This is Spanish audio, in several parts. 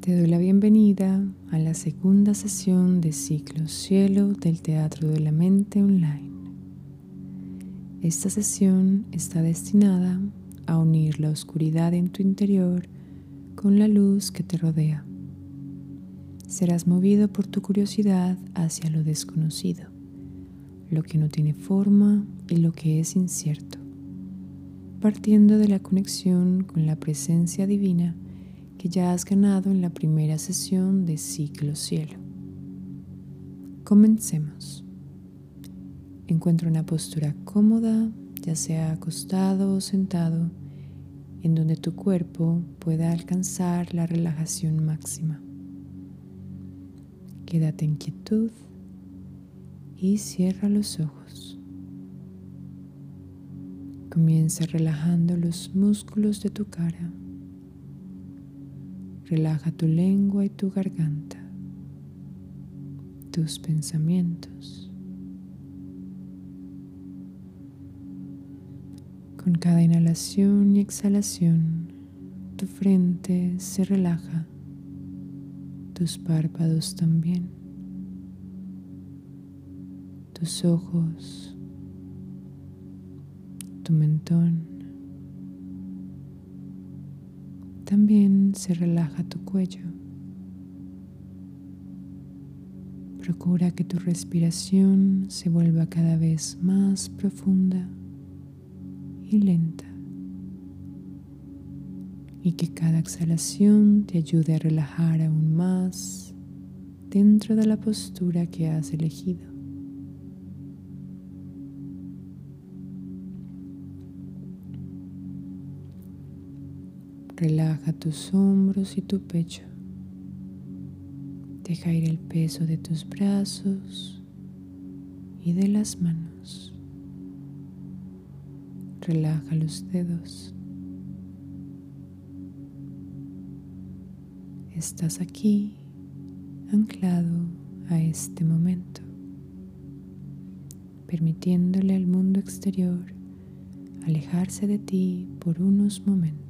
Te doy la bienvenida a la segunda sesión de Ciclo Cielo del Teatro de la Mente Online. Esta sesión está destinada a unir la oscuridad en tu interior con la luz que te rodea. Serás movido por tu curiosidad hacia lo desconocido, lo que no tiene forma y lo que es incierto, partiendo de la conexión con la presencia divina que ya has ganado en la primera sesión de Ciclo Cielo. Comencemos. Encuentra una postura cómoda, ya sea acostado o sentado, en donde tu cuerpo pueda alcanzar la relajación máxima. Quédate en quietud y cierra los ojos. Comienza relajando los músculos de tu cara Relaja tu lengua y tu garganta, tus pensamientos. Con cada inhalación y exhalación, tu frente se relaja, tus párpados también, tus ojos, tu mentón También se relaja tu cuello. Procura que tu respiración se vuelva cada vez más profunda y lenta y que cada exhalación te ayude a relajar aún más dentro de la postura que has elegido. Relaja tus hombros y tu pecho. Deja ir el peso de tus brazos y de las manos. Relaja los dedos. Estás aquí anclado a este momento, permitiéndole al mundo exterior alejarse de ti por unos momentos.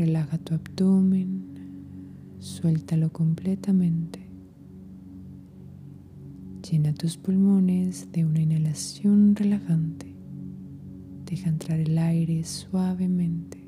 Relaja tu abdomen, suéltalo completamente. Llena tus pulmones de una inhalación relajante. Deja entrar el aire suavemente.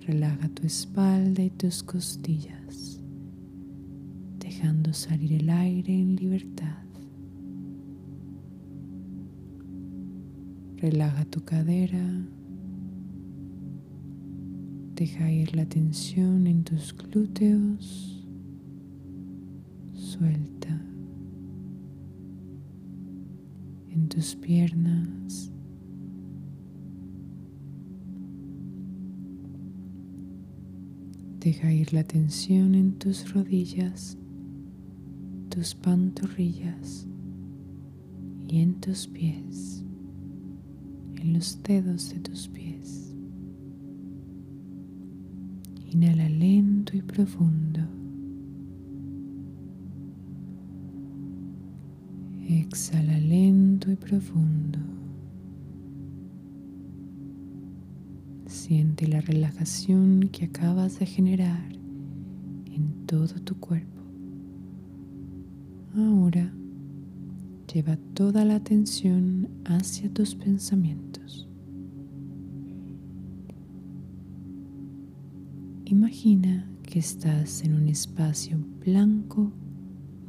Relaja tu espalda y tus costillas, dejando salir el aire en libertad. Relaja tu cadera, Deja ir la tensión en tus glúteos. Suelta en tus piernas. Deja ir la tensión en tus rodillas, tus pantorrillas y en tus pies, en los dedos de tus pies. Inhala lento y profundo. Exhala lento y profundo. Siente la relajación que acabas de generar en todo tu cuerpo. Ahora lleva toda la atención hacia tus pensamientos. Imagina que estás en un espacio blanco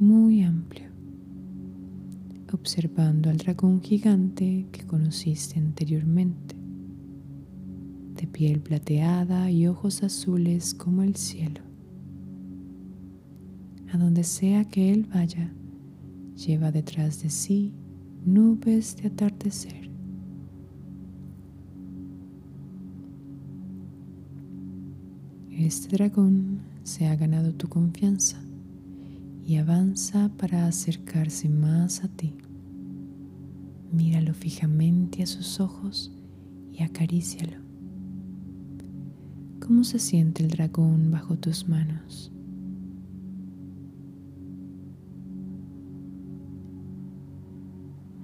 muy amplio, observando al dragón gigante que conociste anteriormente, de piel plateada y ojos azules como el cielo. A donde sea que él vaya, lleva detrás de sí nubes de atardecer Este dragón se ha ganado tu confianza y avanza para acercarse más a ti. Míralo fijamente a sus ojos y acarícialo. ¿Cómo se siente el dragón bajo tus manos?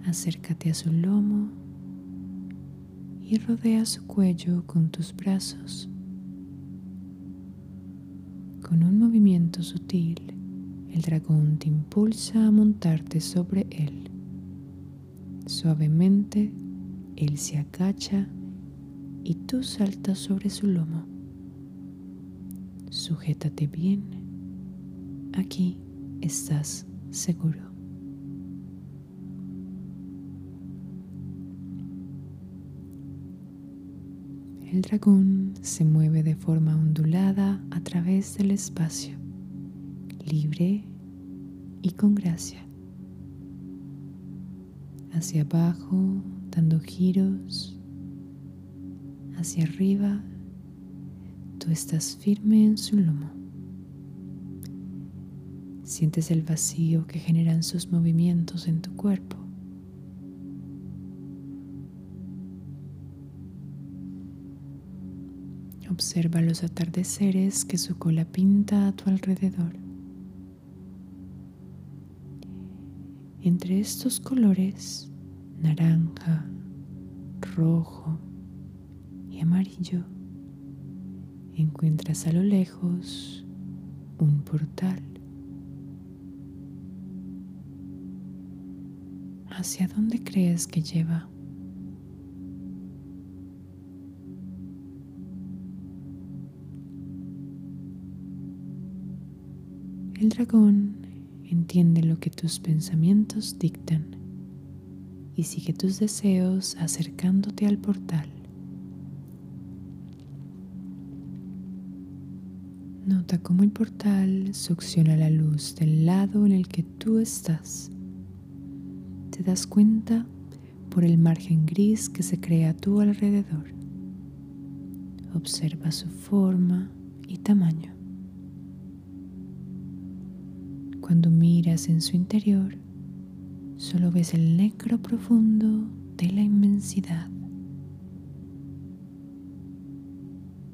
Acércate a su lomo y rodea su cuello con tus brazos. Con un movimiento sutil, el dragón te impulsa a montarte sobre él. Suavemente, él se agacha y tú saltas sobre su lomo. Sujétate bien. Aquí estás seguro. El dragón se mueve de forma ondulada a través del espacio, libre y con gracia. Hacia abajo, dando giros. Hacia arriba, tú estás firme en su lomo. Sientes el vacío que generan sus movimientos en tu cuerpo. Observa los atardeceres que su cola pinta a tu alrededor. Entre estos colores, naranja, rojo y amarillo, encuentras a lo lejos un portal. ¿Hacia dónde crees que lleva? El dragón entiende lo que tus pensamientos dictan y sigue tus deseos acercándote al portal. Nota cómo el portal succiona la luz del lado en el que tú estás. Te das cuenta por el margen gris que se crea a tu alrededor. Observa su forma y tamaño. Cuando miras en su interior, solo ves el negro profundo de la inmensidad.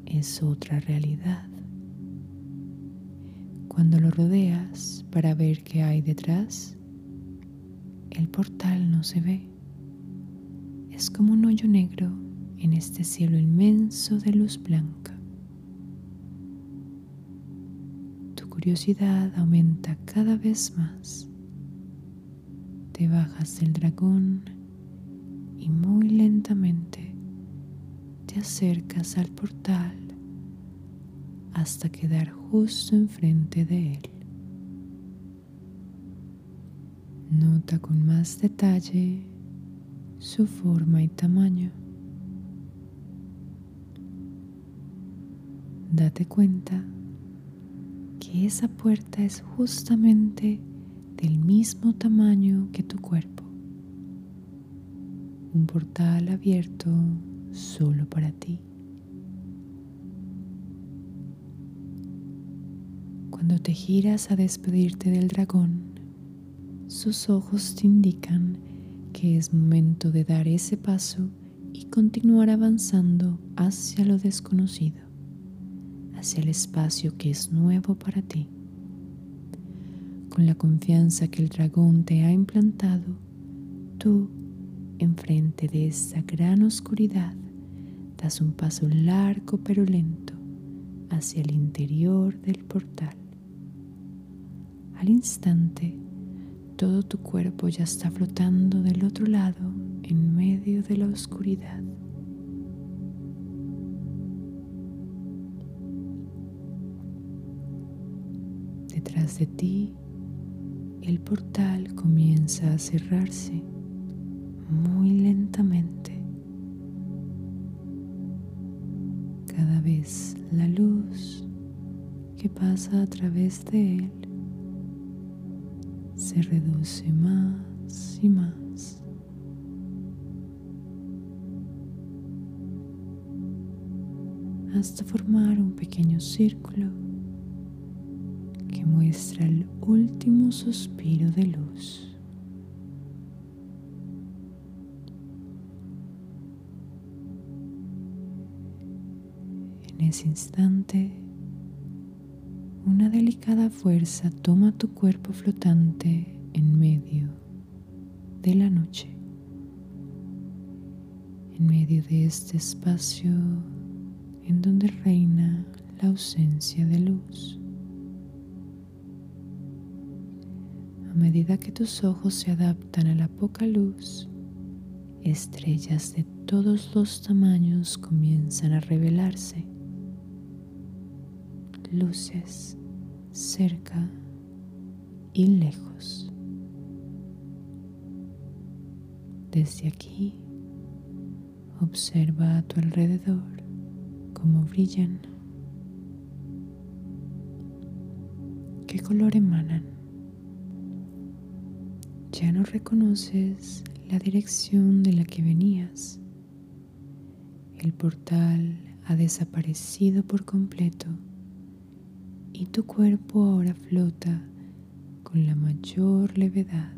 Es otra realidad. Cuando lo rodeas para ver qué hay detrás, el portal no se ve. Es como un hoyo negro en este cielo inmenso de luz blanca. Curiosidad aumenta cada vez más. Te bajas del dragón y muy lentamente te acercas al portal hasta quedar justo enfrente de él. Nota con más detalle su forma y tamaño. Date cuenta que esa puerta es justamente del mismo tamaño que tu cuerpo. Un portal abierto solo para ti. Cuando te giras a despedirte del dragón, sus ojos te indican que es momento de dar ese paso y continuar avanzando hacia lo desconocido hacia el espacio que es nuevo para ti. Con la confianza que el dragón te ha implantado, tú, enfrente de esa gran oscuridad, das un paso largo pero lento hacia el interior del portal. Al instante, todo tu cuerpo ya está flotando del otro lado en medio de la oscuridad. De ti, el portal comienza a cerrarse muy lentamente. Cada vez la luz que pasa a través de él se reduce más y más. hasta formar un pequeño círculo muestra el último suspiro de luz. En ese instante, una delicada fuerza toma tu cuerpo flotante en medio de la noche. en medio de este espacio en donde reina la ausencia de luz. Medida que tus ojos se adaptan a la poca luz, estrellas de todos los tamaños comienzan a revelarse. Luces cerca y lejos. Desde aquí, observa a tu alrededor cómo brillan, qué color emanan. Ya no reconoces la dirección de la que venías. El portal ha desaparecido por completo y tu cuerpo ahora flota con la mayor levedad.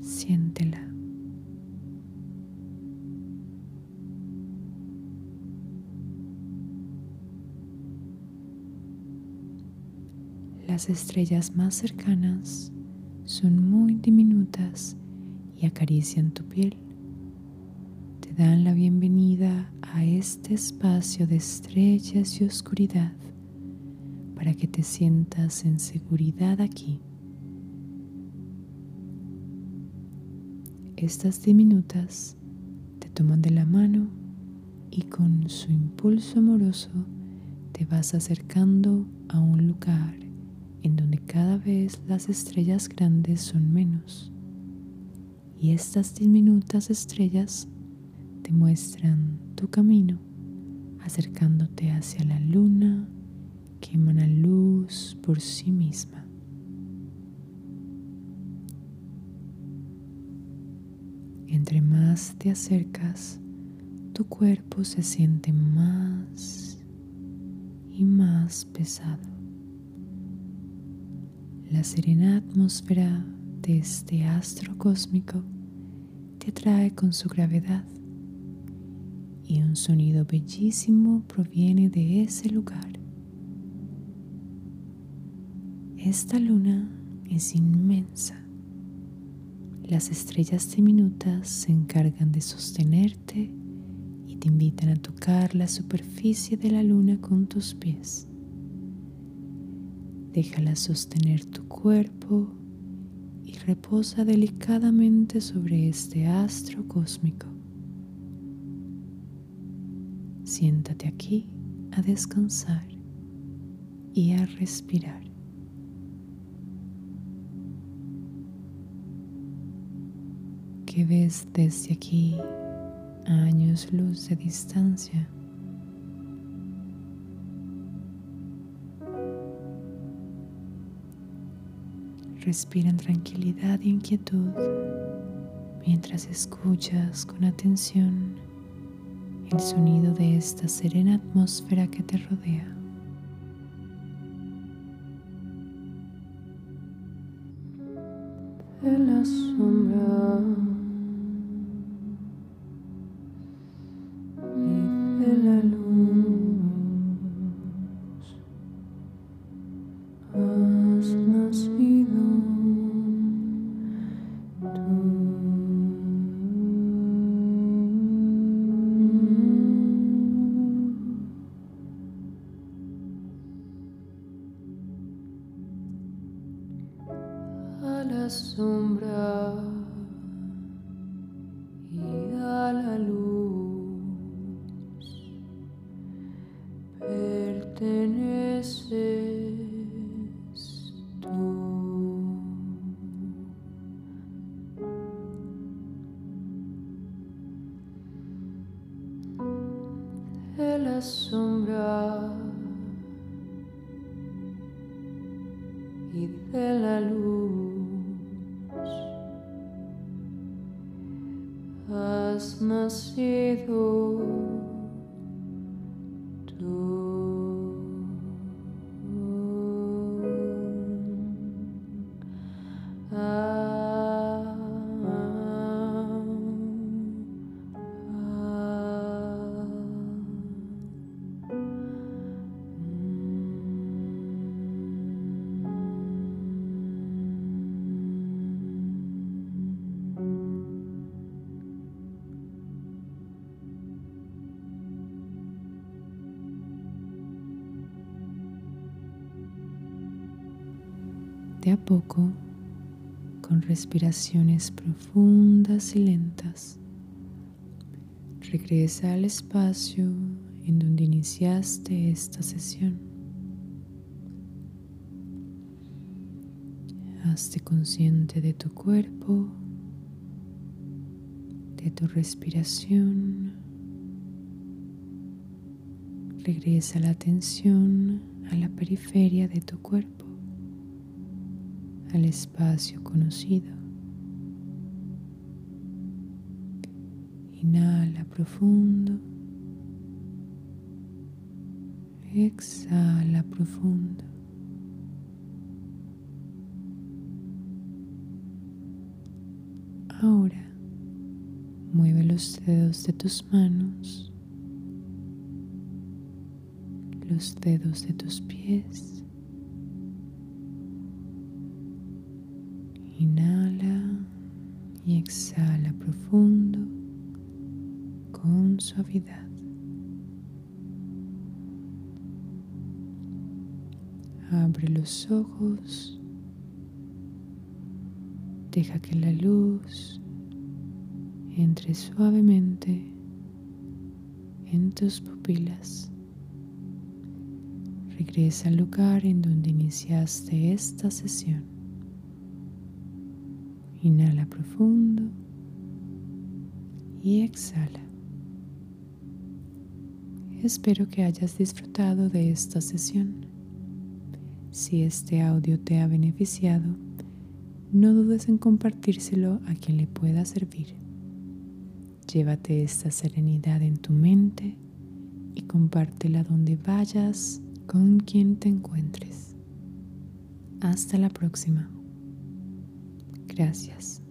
Siéntela. Las estrellas más cercanas son muy diminutas y acarician tu piel. Te dan la bienvenida a este espacio de estrellas y oscuridad para que te sientas en seguridad aquí. Estas diminutas te toman de la mano y con su impulso amoroso te vas acercando a un lugar en donde cada vez las estrellas grandes son menos. Y estas diminutas estrellas te muestran tu camino acercándote hacia la luna que emana luz por sí misma. Entre más te acercas, tu cuerpo se siente más y más pesado. La serena atmósfera de este astro cósmico te atrae con su gravedad y un sonido bellísimo proviene de ese lugar. Esta luna es inmensa. Las estrellas diminutas se encargan de sostenerte y te invitan a tocar la superficie de la luna con tus pies. Déjala sostener tu cuerpo y reposa delicadamente sobre este astro cósmico. Siéntate aquí a descansar y a respirar. ¿Qué ves desde aquí años luz de distancia? Respira en tranquilidad y inquietud mientras escuchas con atención el sonido de esta serena atmósfera que te rodea. De la sombra pertenece. De a poco, con respiraciones profundas y lentas, regresa al espacio en donde iniciaste esta sesión. Hazte consciente de tu cuerpo, de tu respiración. Regresa la atención a la periferia de tu cuerpo, al espacio conocido. Inhala profundo. Exhala profundo. Ahora mueve los dedos de tus manos, los dedos de tus pies. Y exhala profundo con suavidad. Abre los ojos. Deja que la luz entre suavemente en tus pupilas. Regresa al lugar en donde iniciaste esta sesión. Inhala profundo y exhala. Espero que hayas disfrutado de esta sesión. Si este audio te ha beneficiado, no dudes en compartírselo a quien le pueda servir. Llévate esta serenidad en tu mente y compártela donde vayas con quien te encuentres. Hasta la próxima. Gracias.